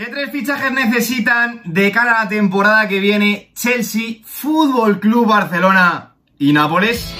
¿Qué tres fichajes necesitan de cara a la temporada que viene Chelsea, Fútbol Club Barcelona y Nápoles?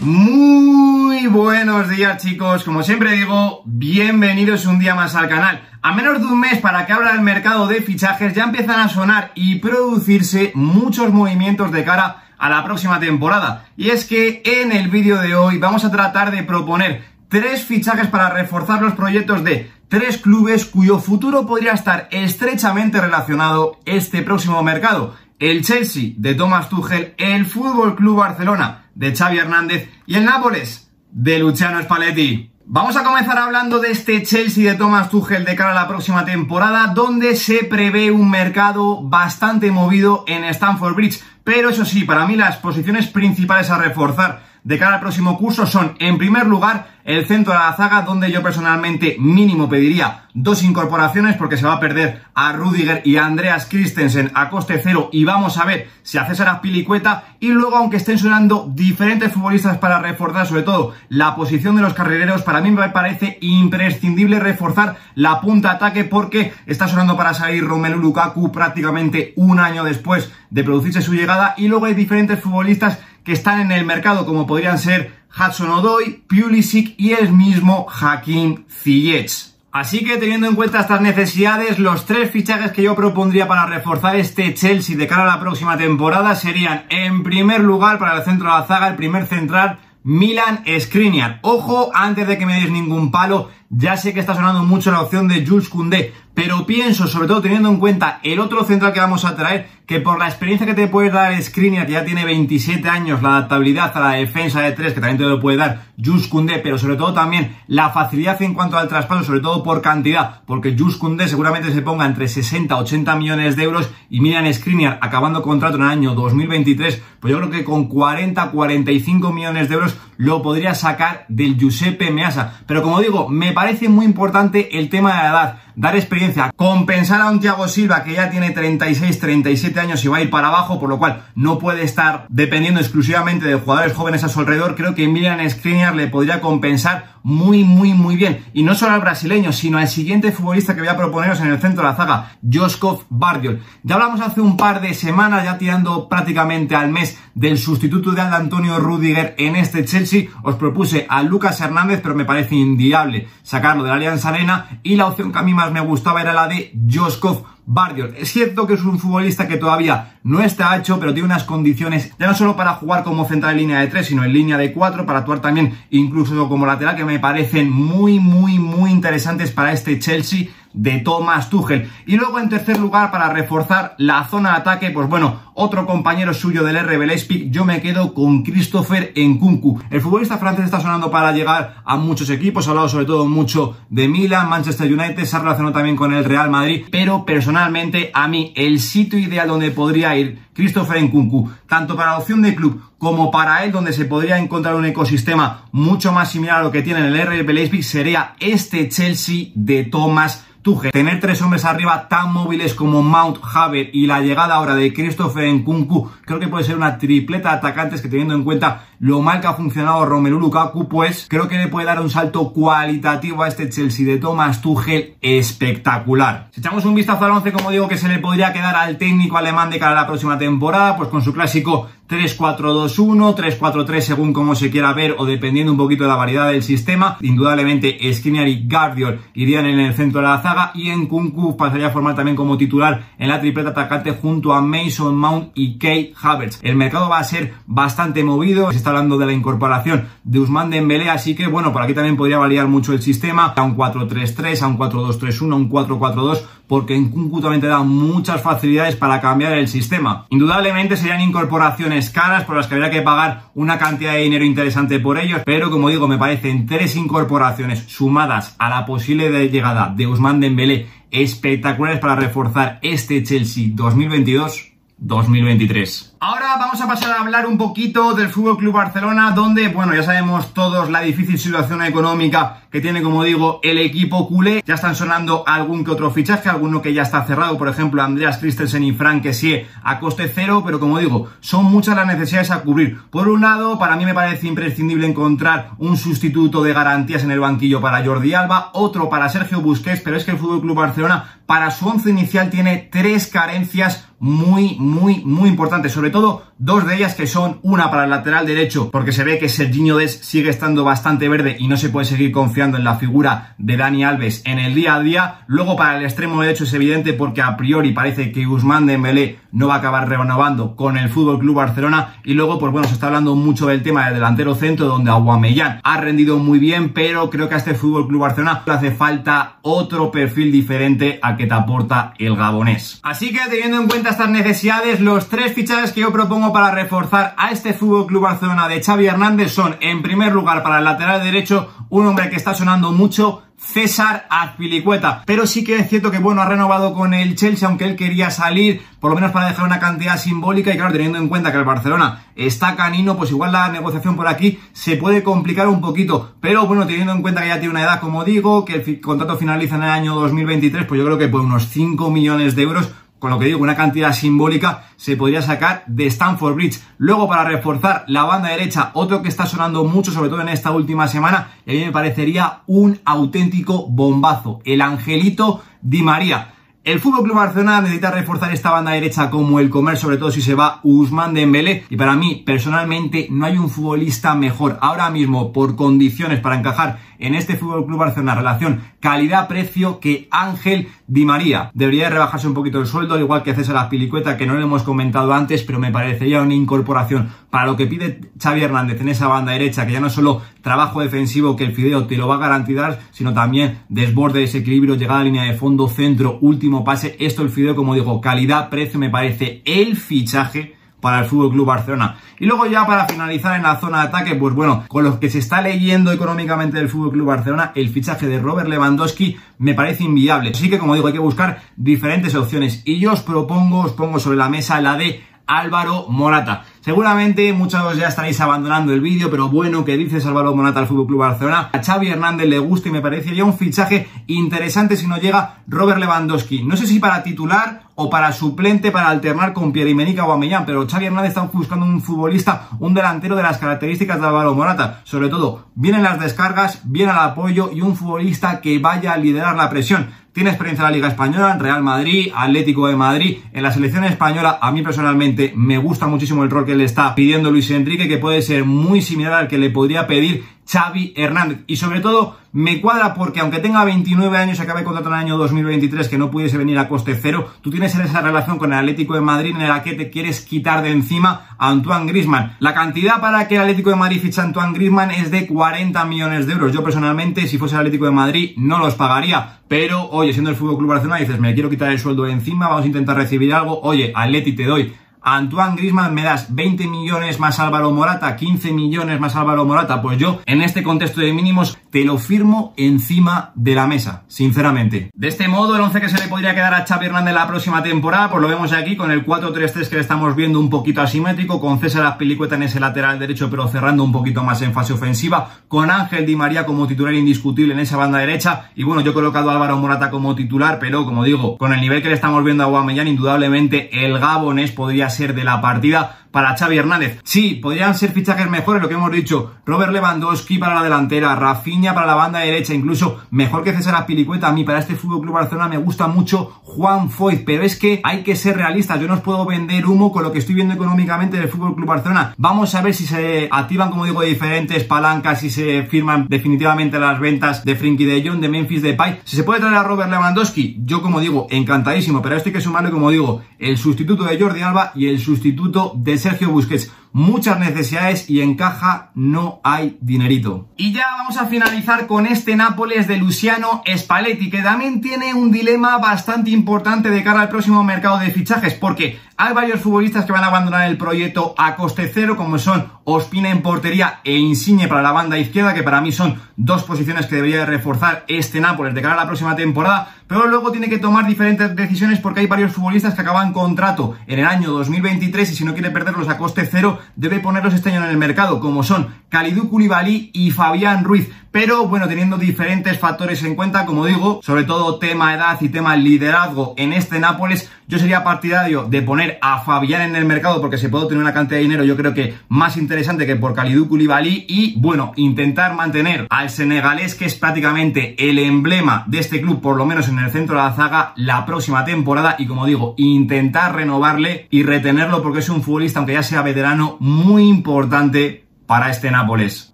Muy buenos días chicos, como siempre digo, bienvenidos un día más al canal. A menos de un mes para que abra el mercado de fichajes ya empiezan a sonar y producirse muchos movimientos de cara a la próxima temporada. Y es que en el vídeo de hoy vamos a tratar de proponer tres fichajes para reforzar los proyectos de tres clubes cuyo futuro podría estar estrechamente relacionado este próximo mercado. El Chelsea de Thomas Tuchel, el Fútbol Club Barcelona de Xavi Hernández y el Nápoles de Luciano Spalletti. Vamos a comenzar hablando de este Chelsea de Thomas Tuchel de cara a la próxima temporada, donde se prevé un mercado bastante movido en Stamford Bridge. Pero eso sí, para mí las posiciones principales a reforzar de cara al próximo curso son, en primer lugar, el centro de la zaga, donde yo personalmente mínimo pediría dos incorporaciones porque se va a perder a Rudiger y a Andreas Christensen a coste cero y vamos a ver si a César Azpilicueta y luego aunque estén sonando diferentes futbolistas para reforzar sobre todo la posición de los carrereros, para mí me parece imprescindible reforzar la punta ataque porque está sonando para salir Romelu Lukaku prácticamente un año después de producirse su llegada y luego hay diferentes futbolistas que están en el mercado, como podrían ser Hudson Odoi, Pulisic y el mismo Hakim Ziyech. Así que teniendo en cuenta estas necesidades, los tres fichajes que yo propondría para reforzar este Chelsea de cara a la próxima temporada serían, en primer lugar, para el centro de la zaga, el primer central, Milan Skriniar. Ojo, antes de que me deis ningún palo, ya sé que está sonando mucho la opción de Jules Koundé, pero pienso, sobre todo teniendo en cuenta el otro central que vamos a traer, que por la experiencia que te puede dar Skriniar, que ya tiene 27 años, la adaptabilidad a la defensa de 3, que también te lo puede dar Jules Koundé, pero sobre todo también la facilidad en cuanto al traspaso, sobre todo por cantidad, porque Jules Koundé seguramente se ponga entre 60 y 80 millones de euros y Milan Skriniar acabando contrato en el año 2023, pues yo creo que con 40, 45 millones de euros lo podría sacar del Giuseppe Measa. Pero como digo, me parece muy importante el tema de la edad, dar experiencia, compensar a un Thiago Silva que ya tiene 36, 37 años y va a ir para abajo, por lo cual no puede estar dependiendo exclusivamente de jugadores jóvenes a su alrededor. Creo que Emilian Skriniar le podría compensar muy, muy, muy bien. Y no solo al brasileño, sino al siguiente futbolista que voy a proponeros en el centro de la zaga, Joskov Bardiol. Ya hablamos hace un par de semanas, ya tirando prácticamente al mes del sustituto de Antonio Rudiger en este Chelsea. Os propuse a Lucas Hernández, pero me parece inviable sacarlo de la Alianza Arena. Y la opción que a mí más me gustaba era la de Joskov Bardiol. Es cierto que es un futbolista que todavía no está hecho, pero tiene unas condiciones ya no solo para jugar como central en línea de 3, sino en línea de 4, para actuar también incluso como lateral, que me parecen muy, muy, muy interesantes para este Chelsea de Thomas Tuchel. Y luego en tercer lugar, para reforzar la zona de ataque, pues bueno, otro compañero suyo del RB Leipzig, yo me quedo con Christopher Nkunku. El futbolista francés está sonando para llegar a muchos equipos, ha hablado sobre todo mucho de Milan, Manchester United, se ha relacionado también con el Real Madrid, pero personalmente a mí el sitio ideal donde podría ir Christopher Nkunku, tanto para la opción de club como para él, donde se podría encontrar un ecosistema mucho más similar a lo que tiene en el RB Leipzig, sería este Chelsea de Thomas Tener tres hombres arriba tan móviles como Mount, Haver y la llegada ahora de Christopher Nkunku, creo que puede ser una tripleta de atacantes que teniendo en cuenta lo mal que ha funcionado Romelu Lukaku, pues creo que le puede dar un salto cualitativo a este Chelsea de Thomas Tuchel espectacular. Si echamos un vistazo al 11, como digo, que se le podría quedar al técnico alemán de cara a la próxima temporada, pues con su clásico 3-4-2-1, 3-4-3 según como se quiera ver o dependiendo un poquito de la variedad del sistema. Indudablemente Skriniar y Guardiol irían en el centro de la zaga y en Kunku pasaría a formar también como titular en la tripleta atacante junto a Mason Mount y Kay Havertz. El mercado va a ser bastante movido, se está hablando de la incorporación de Usman Dembélé, así que bueno, por aquí también podría variar mucho el sistema, a un 4-3-3, a un 4-2-3-1, a un 4-4-2, porque en Kunku también te da muchas facilidades para cambiar el sistema. Indudablemente serían incorporaciones caras por las que habría que pagar una cantidad de dinero interesante por ellos, pero como digo, me parecen tres incorporaciones sumadas a la posible llegada de Usman Dembélé espectaculares para reforzar este Chelsea 2022 2023. Ahora vamos a pasar a hablar un poquito del Fútbol Club Barcelona, donde, bueno, ya sabemos todos la difícil situación económica que tiene, como digo, el equipo culé. Ya están sonando algún que otro fichaje, alguno que ya está cerrado, por ejemplo, Andreas Christensen y Frank Kessie a coste cero, pero como digo, son muchas las necesidades a cubrir. Por un lado, para mí me parece imprescindible encontrar un sustituto de garantías en el banquillo para Jordi Alba, otro para Sergio Busquets, pero es que el Fútbol Club Barcelona para su once inicial tiene tres carencias muy, muy, muy importantes. Sobre todo dos de ellas que son una para el lateral derecho, porque se ve que Serginho Des sigue estando bastante verde y no se puede seguir confiando en la figura de Dani Alves en el día a día. Luego para el extremo derecho es evidente porque a priori parece que Guzmán Dembélé no va a acabar renovando con el Fútbol Club Barcelona. Y luego, pues bueno, se está hablando mucho del tema del delantero centro, donde Aguamellán ha rendido muy bien, pero creo que a este Fútbol Club Barcelona le hace falta otro perfil diferente al que te aporta el gabonés. Así que teniendo en cuenta estas necesidades, los tres fichajes que yo propongo para reforzar a este Fútbol Club Barcelona de Xavi Hernández son, en primer lugar, para el lateral derecho, un hombre que está sonando mucho, César Azpilicueta. Pero sí que es cierto que, bueno, ha renovado con el Chelsea, aunque él quería salir, por lo menos para dejar una cantidad simbólica. Y claro, teniendo en cuenta que el Barcelona está canino, pues igual la negociación por aquí se puede complicar un poquito. Pero bueno, teniendo en cuenta que ya tiene una edad, como digo, que el contrato finaliza en el año 2023, pues yo creo que por unos 5 millones de euros con lo que digo, una cantidad simbólica se podría sacar de Stanford Bridge. Luego, para reforzar la banda derecha, otro que está sonando mucho, sobre todo en esta última semana, y a mí me parecería un auténtico bombazo, el Angelito Di María. El Fútbol Club Barcelona necesita reforzar esta banda derecha como el comer, sobre todo si se va Usman Dembélé. Y para mí, personalmente, no hay un futbolista mejor ahora mismo por condiciones para encajar en este Fútbol Club Barcelona relación calidad-precio que Ángel Di María. Debería rebajarse un poquito el sueldo, al igual que César Aspilicueta, que no lo hemos comentado antes, pero me parecería una incorporación para lo que pide Xavi Hernández en esa banda derecha, que ya no solo trabajo defensivo que el Fideo te lo va a garantizar, sino también desborde, desequilibrio, llegada a línea de fondo, centro, último pase. Esto el Fideo, como digo, calidad-precio me parece el fichaje para el Fútbol Club Barcelona. Y luego ya para finalizar en la zona de ataque, pues bueno, con lo que se está leyendo económicamente del Fútbol Club Barcelona, el fichaje de Robert Lewandowski me parece inviable. Así que como digo, hay que buscar diferentes opciones y yo os propongo, os pongo sobre la mesa la de Álvaro Morata. Seguramente muchos ya estaréis abandonando el vídeo, pero bueno, que dices Álvaro Morata al Club Barcelona. A Xavi Hernández le gusta y me parecería un fichaje interesante si no llega Robert Lewandowski. No sé si para titular o para suplente para alternar con Pierre-Emerick Aubameyang, pero Xavi Hernández está buscando un futbolista, un delantero de las características de Álvaro Morata. Sobre todo, vienen las descargas, viene el apoyo y un futbolista que vaya a liderar la presión. Tiene experiencia en la Liga Española, en Real Madrid, Atlético de Madrid. En la selección española, a mí personalmente me gusta muchísimo el rol que le está pidiendo Luis Enrique, que puede ser muy similar al que le podría pedir Xavi Hernández. Y sobre todo, me cuadra porque aunque tenga 29 años y acabe contrato en el año 2023 que no pudiese venir a coste cero, tú tienes esa relación con el Atlético de Madrid en la que te quieres quitar de encima a Antoine Grisman. La cantidad para que el Atlético de Madrid fiche a Antoine Grisman es de 40 millones de euros. Yo personalmente, si fuese el Atlético de Madrid, no los pagaría. Pero, oye, siendo el Fútbol Club Barcelona, dices, me quiero quitar el sueldo de encima, vamos a intentar recibir algo. Oye, Atleti te doy Antoine Grisman me das 20 millones más Álvaro Morata, 15 millones más Álvaro Morata, pues yo en este contexto de mínimos te lo firmo encima de la mesa, sinceramente. De este modo, el 11 que se le podría quedar a Xavi Hernández la próxima temporada, pues lo vemos aquí con el 4-3-3 que le estamos viendo un poquito asimétrico, con César Azpilicueta en ese lateral derecho, pero cerrando un poquito más en fase ofensiva, con Ángel Di María como titular indiscutible en esa banda derecha, y bueno, yo he colocado a Álvaro Morata como titular, pero como digo, con el nivel que le estamos viendo a Guamellán, indudablemente el Gabonés podría ser de la partida para Xavi Hernández. Sí, podrían ser fichajes mejores, lo que hemos dicho. Robert Lewandowski para la delantera, Rafinha para la banda derecha, incluso mejor que César Apilicueta. A mí para este Fútbol Club Barcelona me gusta mucho Juan Foyt, pero es que hay que ser realistas. Yo no os puedo vender humo con lo que estoy viendo económicamente del Fútbol Club Barcelona. Vamos a ver si se activan, como digo, diferentes palancas, si se firman definitivamente las ventas de Frinky de Jong, de Memphis de Pai. Si se puede traer a Robert Lewandowski, yo como digo, encantadísimo, pero esto hay que sumarle, como digo, el sustituto de Jordi Alba y el sustituto de Sergio Busquets muchas necesidades y en caja no hay dinerito. Y ya vamos a finalizar con este Nápoles de Luciano Spalletti, que también tiene un dilema bastante importante de cara al próximo mercado de fichajes, porque hay varios futbolistas que van a abandonar el proyecto a coste cero, como son Ospina en portería e Insigne para la banda izquierda, que para mí son dos posiciones que debería de reforzar este Nápoles de cara a la próxima temporada, pero luego tiene que tomar diferentes decisiones porque hay varios futbolistas que acaban contrato en el año 2023 y si no quiere perderlos a coste cero, debe ponerlos este año en el mercado, como son Kalidou Koulibaly y Fabián Ruiz pero bueno, teniendo diferentes factores en cuenta, como digo, sobre todo tema edad y tema liderazgo en este Nápoles, yo sería partidario de poner a Fabián en el mercado porque se puede obtener una cantidad de dinero, yo creo que más interesante que por Kalidou Koulibaly y bueno, intentar mantener al senegalés que es prácticamente el emblema de este club, por lo menos en el centro de la zaga, la próxima temporada y como digo, intentar renovarle y retenerlo porque es un futbolista, aunque ya sea veterano, muy importante para este Nápoles.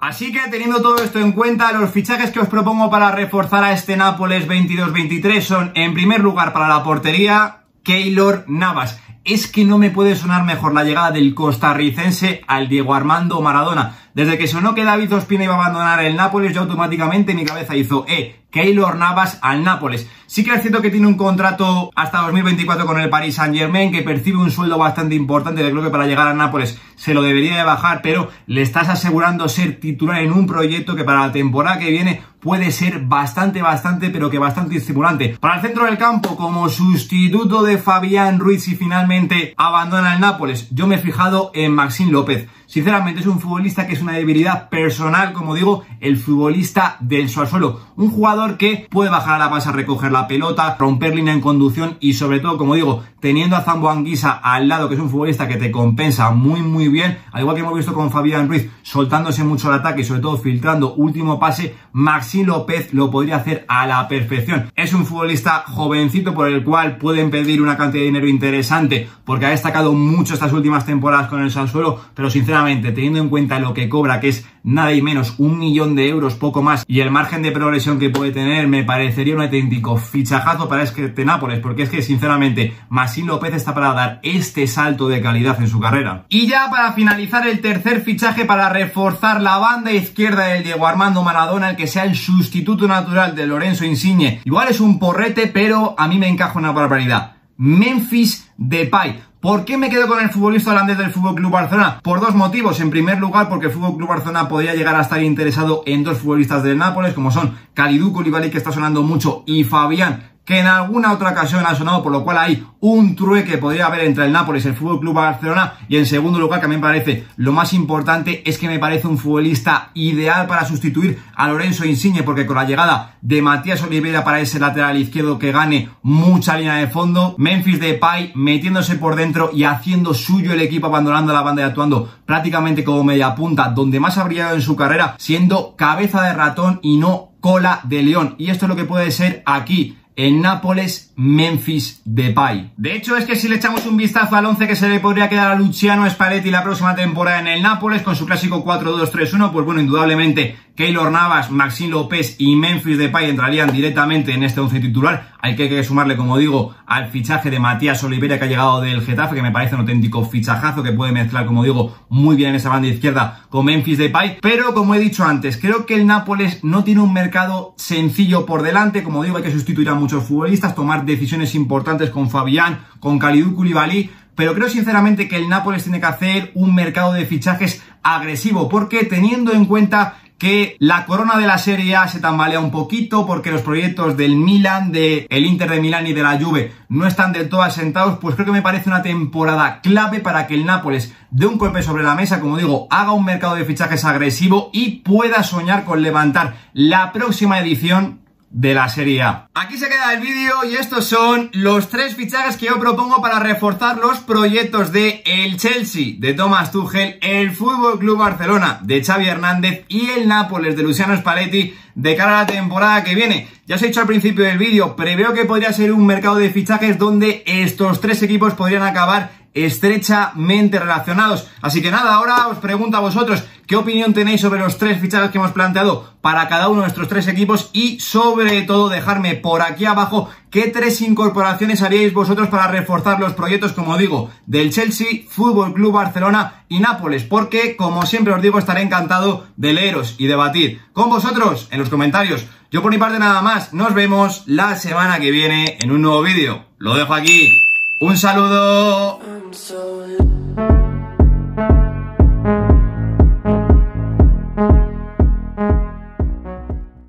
Así que teniendo todo esto en cuenta, los fichajes que os propongo para reforzar a este Nápoles 22-23 son, en primer lugar, para la portería, Keylor Navas. Es que no me puede sonar mejor la llegada del costarricense al Diego Armando Maradona. Desde que sonó que David Ospina iba a abandonar el Nápoles, yo automáticamente mi cabeza hizo, eh, Keylor Navas al Nápoles. Sí que es cierto que tiene un contrato hasta 2024 con el Paris Saint Germain, que percibe un sueldo bastante importante, de creo que para llegar a Nápoles se lo debería de bajar, pero le estás asegurando ser titular en un proyecto que para la temporada que viene puede ser bastante, bastante, pero que bastante estimulante. Para el centro del campo, como sustituto de Fabián Ruiz y finalmente abandona el Nápoles, yo me he fijado en Maxín López. Sinceramente es un futbolista que es una debilidad personal, como digo, el futbolista del suelo. Un jugador que puede bajar a la base a recoger la pelota, romper línea en conducción y sobre todo, como digo, teniendo a Zambo Anguisa al lado, que es un futbolista que te compensa muy muy bien, al igual que hemos visto con Fabián Ruiz, soltándose mucho el ataque y sobre todo filtrando último pase, Maxi López lo podría hacer a la perfección. Es un futbolista jovencito por el cual pueden pedir una cantidad de dinero interesante porque ha destacado mucho estas últimas temporadas con el Sansuelo, pero sinceramente teniendo en cuenta lo que cobra, que es nada y menos un millón de euros, poco más, y el margen de progresión que puede tener, me parecería un auténtico fichajazo para este Nápoles, porque es que sinceramente Masín López está para dar este salto de calidad en su carrera. Y ya para finalizar el tercer fichaje para reforzar la banda izquierda del Diego Armando Maradona, el que sea el sustituto natural de Lorenzo Insigne. Igual es un porrete, pero a mí me encaja una barbaridad. Memphis Depay. ¿Por qué me quedo con el futbolista holandés del Fútbol Club Barcelona? Por dos motivos. En primer lugar, porque el Fútbol Club Barcelona podría llegar a estar interesado en dos futbolistas del Nápoles, como son Kalidou Koulibaly, que está sonando mucho, y Fabián, que en alguna otra ocasión ha sonado, por lo cual hay un trueque podría haber entre el Nápoles y el Fútbol Club Barcelona. Y en segundo lugar, que a mí me parece lo más importante, es que me parece un futbolista ideal para sustituir a Lorenzo Insigne, porque con la llegada de Matías Oliveira para ese lateral izquierdo que gane mucha línea de fondo, Memphis Depay metiéndose por dentro y haciendo suyo el equipo, abandonando la banda y actuando prácticamente como media punta, donde más ha brillado en su carrera, siendo cabeza de ratón y no cola de león. Y esto es lo que puede ser aquí en Nápoles, Memphis, Depay. De hecho, es que si le echamos un vistazo al 11 que se le podría quedar a Luciano Spalletti la próxima temporada en el Nápoles con su clásico 4-2-3-1, pues bueno, indudablemente Keylor Navas, Maxine López y Memphis Depay entrarían directamente en este 11 titular. Hay que sumarle, como digo, al fichaje de Matías Oliveira que ha llegado del Getafe, que me parece un auténtico fichajazo que puede mezclar, como digo, muy bien en esa banda izquierda con Memphis Depay. Pero, como he dicho antes, creo que el Nápoles no tiene un mercado sencillo por delante. Como digo, hay que sustituir a muchos futbolistas, tomar decisiones importantes con Fabián, con Kalidou Koulibaly, pero creo sinceramente que el Nápoles tiene que hacer un mercado de fichajes agresivo, porque teniendo en cuenta que la corona de la Serie A se tambalea un poquito porque los proyectos del Milan, del el Inter de Milán y de la Juve no están del todo asentados, pues creo que me parece una temporada clave para que el Nápoles dé un golpe sobre la mesa, como digo, haga un mercado de fichajes agresivo y pueda soñar con levantar la próxima edición de la Serie A. Aquí se queda el vídeo y estos son los tres fichajes que yo propongo para reforzar los proyectos de el Chelsea, de Thomas Tuchel, el Fútbol Club Barcelona, de Xavi Hernández y el Nápoles, de Luciano Spalletti, de cara a la temporada que viene. Ya os he dicho al principio del vídeo, preveo que podría ser un mercado de fichajes donde estos tres equipos podrían acabar estrechamente relacionados. Así que nada, ahora os pregunto a vosotros qué opinión tenéis sobre los tres fichajes que hemos planteado para cada uno de nuestros tres equipos y sobre todo dejarme por aquí abajo qué tres incorporaciones haríais vosotros para reforzar los proyectos, como digo, del Chelsea, Fútbol Club Barcelona y Nápoles, porque como siempre os digo estaré encantado de leeros y debatir con vosotros en los comentarios. Yo por mi parte nada más, nos vemos la semana que viene en un nuevo vídeo. Lo dejo aquí. Un saludo.